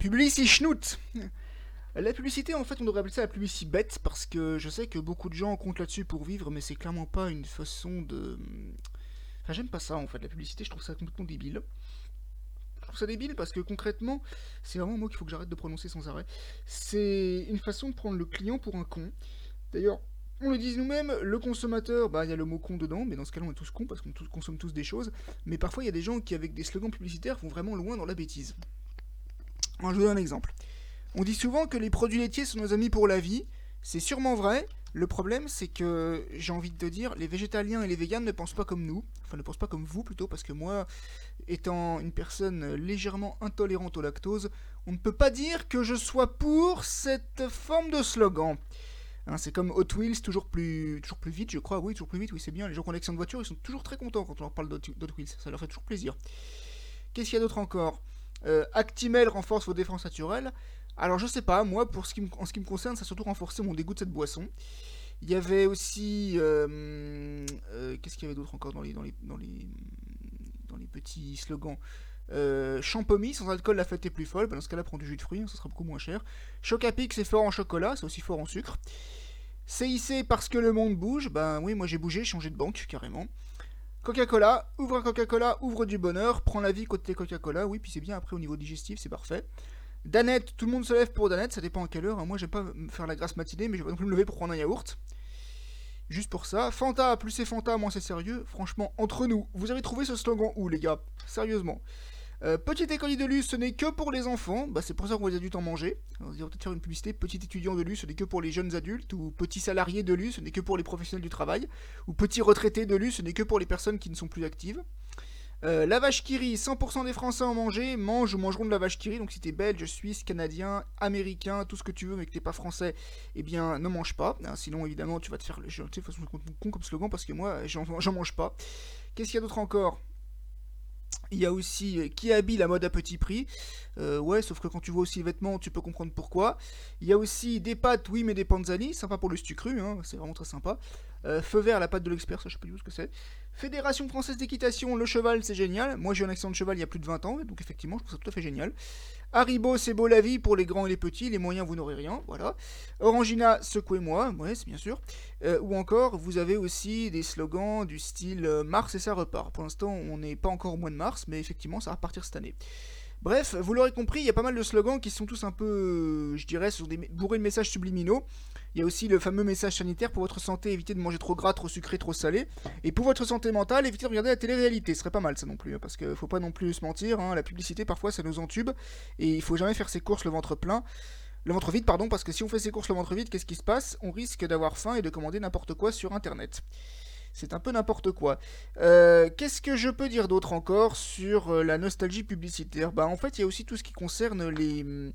Publici-schnout La publicité, en fait, on devrait appeler ça la publicité bête, parce que je sais que beaucoup de gens comptent là-dessus pour vivre, mais c'est clairement pas une façon de... Enfin, j'aime pas ça, en fait, la publicité, je trouve ça complètement débile. Je trouve ça débile parce que concrètement, c'est vraiment un mot qu'il faut que j'arrête de prononcer sans arrêt. C'est une façon de prendre le client pour un con. D'ailleurs, on le dit nous-mêmes, le consommateur, bah il y a le mot con dedans, mais dans ce cas-là on est tous cons parce qu'on consomme tous des choses. Mais parfois il y a des gens qui avec des slogans publicitaires vont vraiment loin dans la bêtise. Je vous donne un exemple. On dit souvent que les produits laitiers sont nos amis pour la vie. C'est sûrement vrai. Le problème, c'est que j'ai envie de te dire, les végétaliens et les véganes ne pensent pas comme nous. Enfin, ne pensent pas comme vous plutôt, parce que moi, étant une personne légèrement intolérante au lactose, on ne peut pas dire que je sois pour cette forme de slogan. Hein, c'est comme Hot Wheels, toujours plus, toujours plus vite, je crois. Oui, toujours plus vite, oui, c'est bien. Les gens qui ont de voiture, ils sont toujours très contents quand on leur parle d'Hot Wheels. Ça leur fait toujours plaisir. Qu'est-ce qu'il y a d'autre encore? Euh, Actimel renforce vos défenses naturelles. Alors, je sais pas, moi, pour ce qui en ce qui me concerne, ça a surtout renforcé mon dégoût de cette boisson. Il y avait aussi. Euh, euh, qu'est-ce qu'il y avait d'autre encore dans les, dans, les, dans, les, petits slogans? Euh, sans alcool, la fête est plus folle. Bah, dans ce cas-là, prends du jus de fruits, ça sera beaucoup moins cher. Chocapic, c'est fort en chocolat, c'est aussi fort en sucre. CIC, parce que le monde bouge. Ben oui, moi j'ai bougé, changé de banque, carrément. Coca-Cola, ouvre un Coca-Cola, ouvre du bonheur, prends la vie côté Coca-Cola. Oui, puis c'est bien après au niveau digestif, c'est parfait. Danette, tout le monde se lève pour Danette, ça dépend à quelle heure. Hein. Moi, j'aime pas faire la grasse matinée, mais je vais pas non plus me lever pour prendre un yaourt. Juste pour ça. Fanta, plus c'est Fanta, moins c'est sérieux. Franchement, entre nous, vous avez trouvé ce slogan où, les gars? Sérieusement. Euh, petit de luxe, ce n'est que pour les enfants. Bah, c'est pour ça qu'on va adultes en manger. On va peut-être faire une publicité. Petit étudiant de luxe, ce n'est que pour les jeunes adultes. Ou petit salarié de luxe, ce n'est que pour les professionnels du travail. Ou petit retraité de luxe, ce n'est que pour les personnes qui ne sont plus actives. Euh, la vache kiri, 100% des Français en manger, mangent ou mangeront de la vache kiri. Donc si t'es belge, suisse, canadien, américain, tout ce que tu veux, mais que t'es pas français, eh bien ne mange pas. Hein, sinon évidemment tu vas te faire le tu sais, façon con comme slogan parce que moi j'en mange pas. Qu'est-ce qu'il y a d'autre encore? Il y a aussi euh, qui habille la mode à petit prix. Euh, ouais, sauf que quand tu vois aussi les vêtements, tu peux comprendre pourquoi. Il y a aussi des pâtes, oui, mais des panzani. Sympa pour le stu cru, hein, c'est vraiment très sympa. Euh, feu vert, la pâte de l'expert, ça je sais pas du tout ce que c'est. Fédération française d'équitation, le cheval, c'est génial. Moi j'ai un accident de cheval il y a plus de 20 ans, donc effectivement, je trouve ça tout à fait génial. Haribo, c'est beau la vie pour les grands et les petits, les moyens, vous n'aurez rien, voilà. Orangina, secouez-moi, ouais, c'est bien sûr. Euh, ou encore, vous avez aussi des slogans du style euh, Mars et ça repart. Pour l'instant, on n'est pas encore au mois de mars, mais effectivement, ça va repartir cette année. Bref, vous l'aurez compris, il y a pas mal de slogans qui sont tous un peu, je dirais, sur des bourrés de messages subliminaux. Il y a aussi le fameux message sanitaire pour votre santé, évitez de manger trop gras, trop sucré, trop salé. Et pour votre santé mentale, évitez de regarder la télé-réalité. Ce serait pas mal ça non plus, hein, parce qu'il faut pas non plus se mentir. Hein, la publicité parfois ça nous entube et il faut jamais faire ses courses le ventre plein. Le ventre vide, pardon, parce que si on fait ses courses le ventre vide, qu'est-ce qui se passe? On risque d'avoir faim et de commander n'importe quoi sur internet. C'est un peu n'importe quoi. Euh, qu'est-ce que je peux dire d'autre encore sur euh, la nostalgie publicitaire? Bah en fait, il y a aussi tout ce qui concerne les hum,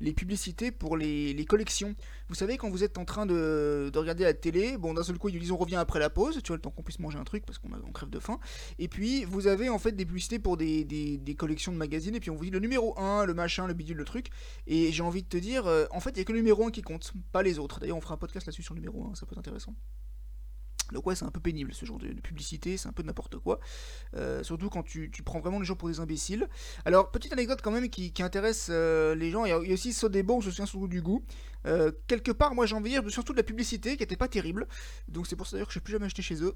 les publicités pour les, collections. Vous savez, quand vous êtes en train de, regarder la télé, bon, d'un seul coup, ils disent on revient après la pause, tu vois, le temps qu'on puisse manger un truc parce qu'on crève de faim. Et puis, vous avez en fait des publicités pour des, collections de magazines, et puis on vous dit le numéro 1, le machin, le bidule, le truc. Et j'ai envie de te dire, euh, en fait, il n'y a que le numéro 1 qui compte, pas les autres. D'ailleurs, on fera un podcast là-dessus sur le numéro 1, ça peut être intéressant. Donc ouais, c'est un peu pénible ce genre de, publicité, c'est un peu n'importe quoi. Euh, surtout quand tu, prends vraiment les gens pour des imbéciles. Alors, petite anecdote quand même qui, intéresse euh, les gens, il y, a, aussi ça des bons, je me souviens surtout du goût. Euh, quelque part, moi j'ai envie de dire, surtout de la publicité qui était pas terrible. Donc c'est pour ça d'ailleurs que je n'ai plus jamais acheté chez eux.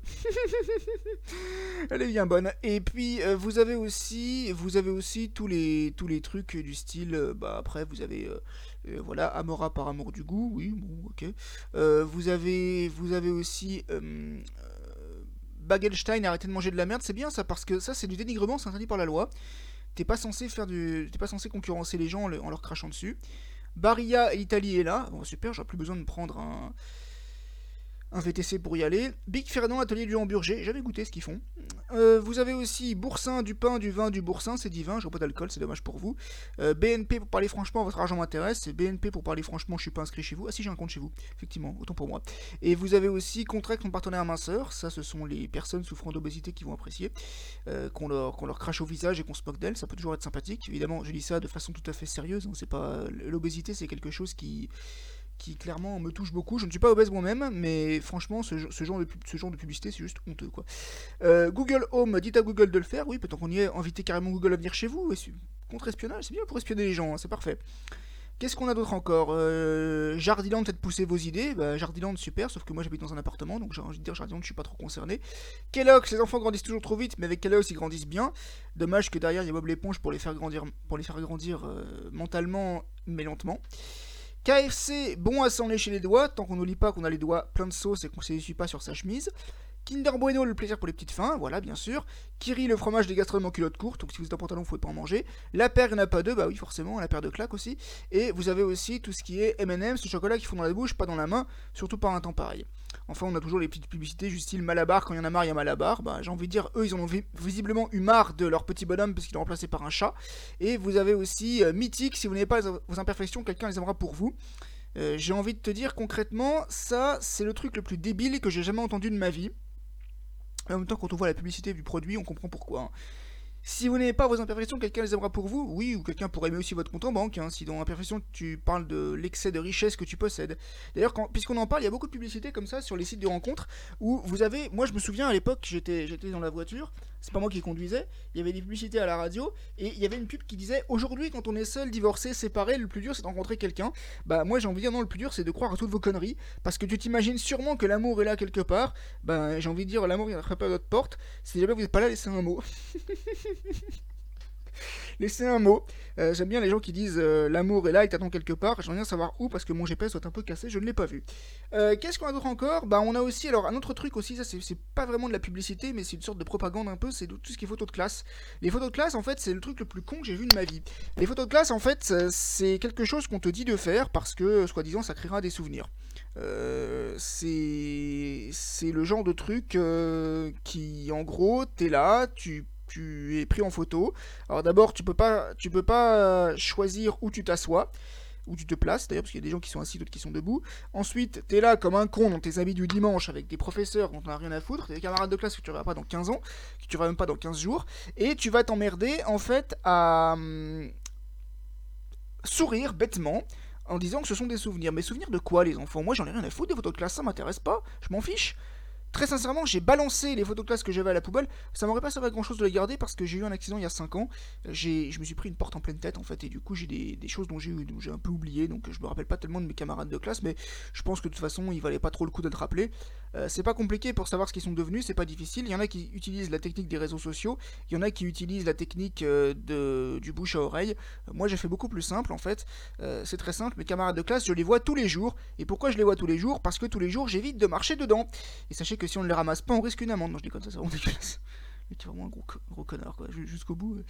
Elle est bien bonne. Et puis vous avez aussi, vous avez aussi tous les, tous les trucs du style, bah après vous avez voilà, Amora par amour du goût, oui, bon, ok. Euh, vous, avez, vous avez aussi euh, euh, Bagelstein, arrêtez de manger de la merde, c'est bien ça, parce que ça c'est du dénigrement, c'est interdit par la loi. T'es pas censé faire du. T'es pas censé concurrencer les gens en, leur crachant dessus. Barilla et l'Italie est là. Bon super, j'aurais plus besoin de prendre un un VTC pour y aller. Big Fernand, atelier du Hamburger, j'avais goûté ce qu'ils font. Euh, vous avez aussi Boursin, du pain, du vin, du Boursin, c'est divin, je pas d'alcool, c'est dommage pour vous. Euh, BNP pour parler franchement, votre argent m'intéresse. BNP pour parler franchement, je suis pas inscrit chez vous. Ah si, j'ai un compte chez vous, effectivement, autant pour moi. Et vous avez aussi Contract, mon partenaire minceur, ça ce sont les personnes souffrant d'obésité qui vont apprécier. Euh, qu'on leur, leur, crache au visage et qu'on se moque d'elles, ça peut toujours être sympathique. Évidemment, je dis ça de façon tout à fait sérieuse, hein. c'est pas l'obésité, c'est quelque chose qui qui clairement me touche beaucoup. Je ne suis pas obèse moi-même, mais franchement, ce, genre, de, publicité, c'est juste honteux, quoi. Euh, Google Home, dites à Google de le faire. Oui, peut-être qu'on y est, invité carrément Google à venir chez vous. contre espionnage, c'est bien pour espionner les gens, hein, c'est parfait. Qu'est-ce qu'on a d'autre encore? Euh, Jardiland, peut-être pousser vos idées. Bah, Jardiland, super, sauf que moi j'habite dans un appartement, donc j'ai envie de dire Jardiland, je suis pas trop concerné. Kellogg's, les enfants grandissent toujours trop vite, mais avec Kellogg's, ils grandissent bien. Dommage que derrière, il y a Bob l'éponge pour les faire grandir, pour les faire grandir euh, mentalement, mais lentement. KFC, bon à s'en lécher les doigts, tant qu'on n'oublie pas qu'on a les doigts pleins de sauce et qu'on ne s'essuie pas sur sa chemise. Kinder Bueno, le plaisir pour les petites fins, voilà, bien sûr. Kiri, le fromage des gastronomes en culotte courte, donc si vous êtes en pantalon, vous pouvez pas en manger. La paire, il n'y en a pas deux, bah oui, forcément, la paire de claques aussi. Et vous avez aussi tout ce qui est M&M's, ce chocolat qui font dans la bouche, pas dans la main, surtout par un temps pareil. Enfin, on a toujours les petites publicités, juste style Malabar, quand il y en a marre, il y a Malabar. Bah, j'ai envie de dire, eux, ils en ont visiblement eu marre de leur petit bonhomme parce qu'ils l'ont remplacé par un chat. Et vous avez aussi euh, Mythique, si vous n'avez pas vos imperfections, quelqu'un les aimera pour vous. Euh, j'ai envie de te dire concrètement, ça, c'est le truc le plus débile que j'ai jamais entendu de ma vie en même temps, quand on voit la publicité du produit, on comprend pourquoi. Hein. Si vous n'avez pas vos imperfections, quelqu'un les aimera pour vous, oui, ou quelqu'un pourrait aimer aussi votre compte en banque, hein, si dans imperfection tu parles de l'excès de richesse que tu possèdes. D'ailleurs, puisqu'on en parle, il y a beaucoup de publicités comme ça sur les sites de rencontres, où vous avez, moi je me souviens à l'époque, j'étais dans la voiture, c'est pas moi qui conduisais, il y avait des publicités à la radio, et il y avait une pub qui disait aujourd'hui quand on est seul, divorcé, séparé, le plus dur c'est de rencontrer quelqu'un. Bah moi j'ai envie de dire non, le plus dur c'est de croire à toutes vos conneries, parce que tu t'imagines sûrement que l'amour est là quelque part, bah j'ai envie de dire l'amour il viendra pas à votre porte, si jamais vous n'êtes pas là, laissez un mot. Laissez un mot. Euh, j'aime bien les gens qui disent euh, l'amour est là, il t'attend quelque part. J'aimerais bien savoir où parce que mon GPS doit un peu cassé, je ne l'ai pas vu. Euh, qu'est-ce qu'on a d'autre encore? Bah, on a aussi, alors un autre truc aussi, ça c'est pas vraiment de la publicité, mais c'est une sorte de propagande un peu, c'est tout ce qui est photos de classe. Les photos de classe, en fait, c'est le truc le plus con que j'ai vu de ma vie. Les photos de classe, en fait, c'est quelque chose qu'on te dit de faire parce que, soi-disant, ça créera des souvenirs. c'est le genre de truc qui, en gros, t'es là, tu tu es pris en photo. Alors d'abord, tu peux pas, tu peux pas choisir où tu t'assois, où tu te places, d'ailleurs, parce qu'il y a des gens qui sont assis, d'autres qui sont debout. Ensuite, tu es là comme un con dans tes habits du dimanche avec des professeurs dont tu n'as rien à foutre, des camarades de classe que tu verras pas dans 15 ans, que tu verras même pas dans 15 jours, et tu vas t'emmerder en fait à hum, sourire bêtement en disant que ce sont des souvenirs. Mais souvenirs de quoi les enfants? Moi j'en ai rien à foutre des photos de classe, ça m'intéresse pas, je m'en fiche. Très sincèrement, j'ai balancé les photos de classe que j'avais à la poubelle. Ça m'aurait pas servi à grand chose de les garder parce que j'ai eu un accident il y a 5 ans. Je me suis pris une porte en pleine tête en fait, et du coup j'ai des, choses dont j'ai un peu oublié. Donc je me rappelle pas tellement de mes camarades de classe, mais je pense que de toute façon il valait pas trop le coup d'être rappelé. Euh, c'est pas compliqué pour savoir ce qu'ils sont devenus, c'est pas difficile. Il y en a qui utilisent la technique des réseaux sociaux, il y en a qui utilisent la technique euh, du bouche à oreille. Euh, moi j'ai fait beaucoup plus simple en fait. c'est très simple, mes camarades de classe je les vois tous les jours. Et pourquoi je les vois tous les jours? Parce que tous les jours j'évite de marcher dedans. Et sachez que si on ne les ramasse pas, on risque une amende. Non, je dis comme ça, c'est vraiment dégueulasse. Mais tu es vraiment un gros, connard, quoi, jusqu'au bout.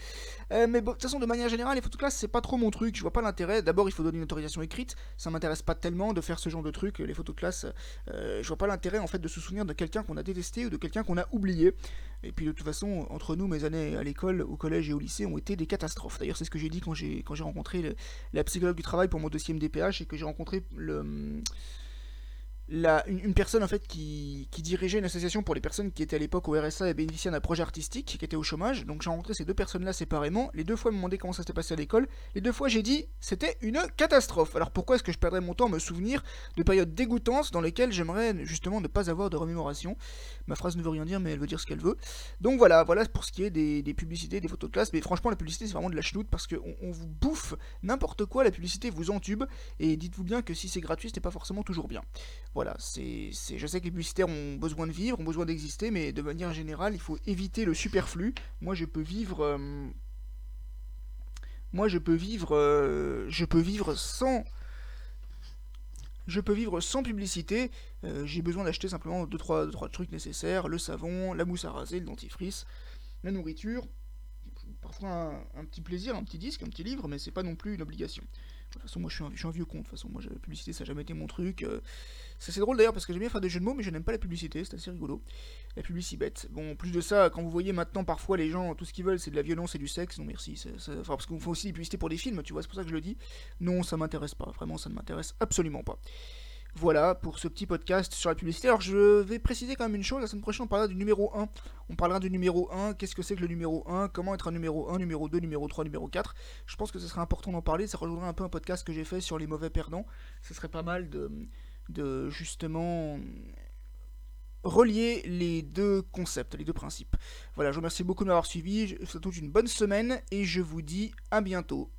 Euh, mais bon, de toute façon, de manière générale, les photoclasses, c'est pas trop mon truc. Je vois pas l'intérêt. D'abord, il faut donner une autorisation écrite. Ça m'intéresse pas tellement de faire ce genre de truc. Les photoclasses, euh, je vois pas l'intérêt, en fait, de se souvenir de quelqu'un qu'on a détesté ou de quelqu'un qu'on a oublié. Et puis, de toute façon, entre nous, mes années à l'école, au collège et au lycée ont été des catastrophes. D'ailleurs, c'est ce que j'ai dit quand j'ai rencontré la psychologue du travail pour mon dossier MDPH et que j'ai rencontré le une, personne en fait qui, dirigeait une association pour les personnes qui étaient à l'époque au RSA et bénéficiaient d'un projet artistique, qui était au chômage. Donc j'ai rencontré ces deux personnes-là séparément. Les deux fois, ils me demandaient comment ça s'était passé à l'école. Les deux fois, j'ai dit c'était une catastrophe. Alors pourquoi est-ce que je perdrais mon temps à me souvenir de périodes dégoûtantes dans lesquelles j'aimerais justement ne pas avoir de remémoration? Ma phrase ne veut rien dire, mais elle veut dire ce qu'elle veut. Donc voilà, voilà pour ce qui est des, publicités, des photos de classe. Mais franchement, la publicité, c'est vraiment de la chenoute parce qu'on on vous bouffe n'importe quoi. La publicité vous entube. Et dites-vous bien que si c'est gratuit, n'est pas forcément toujours bien. Voilà, c'est, je sais que les publicitaires ont besoin de vivre, ont besoin d'exister, mais de manière générale, il faut éviter le superflu. Moi, je peux vivre. Euh, moi, je peux vivre. Euh, je peux vivre sans. Je peux vivre sans publicité. Euh, j'ai besoin d'acheter simplement 2-3 deux, trois, trucs nécessaires le savon, la mousse à raser, le dentifrice, la nourriture. Parfois un, un petit plaisir, un petit disque, un petit livre, mais c'est pas non plus une obligation. De toute façon, moi je suis un, vieux con. De toute façon, moi la publicité ça n'a jamais été mon truc. C'est drôle d'ailleurs parce que j'aime bien faire des jeux de mots, mais je n'aime pas la publicité, c'est assez rigolo. La publicité bête. Bon, plus de ça, quand vous voyez maintenant parfois les gens, tout ce qu'ils veulent c'est de la violence et du sexe, non merci. Enfin, parce qu'on fait aussi des publicités pour des films, tu vois, c'est pour ça que je le dis. Non, ça m'intéresse pas, vraiment ça ne m'intéresse absolument pas. Voilà pour ce petit podcast sur la publicité. Alors je vais préciser quand même une chose, la semaine prochaine on parlera du numéro 1. On parlera du numéro 1, qu'est-ce que c'est que le numéro 1, comment être un numéro 1, numéro 2, numéro 3, numéro 4. Je pense que ce serait important d'en parler, ça rejoindrait un peu un podcast que j'ai fait sur les mauvais perdants. Ce serait pas mal de, de justement relier les deux concepts, les deux principes. Voilà, je vous remercie beaucoup de m'avoir suivi, je vous souhaite une bonne semaine et je vous dis à bientôt.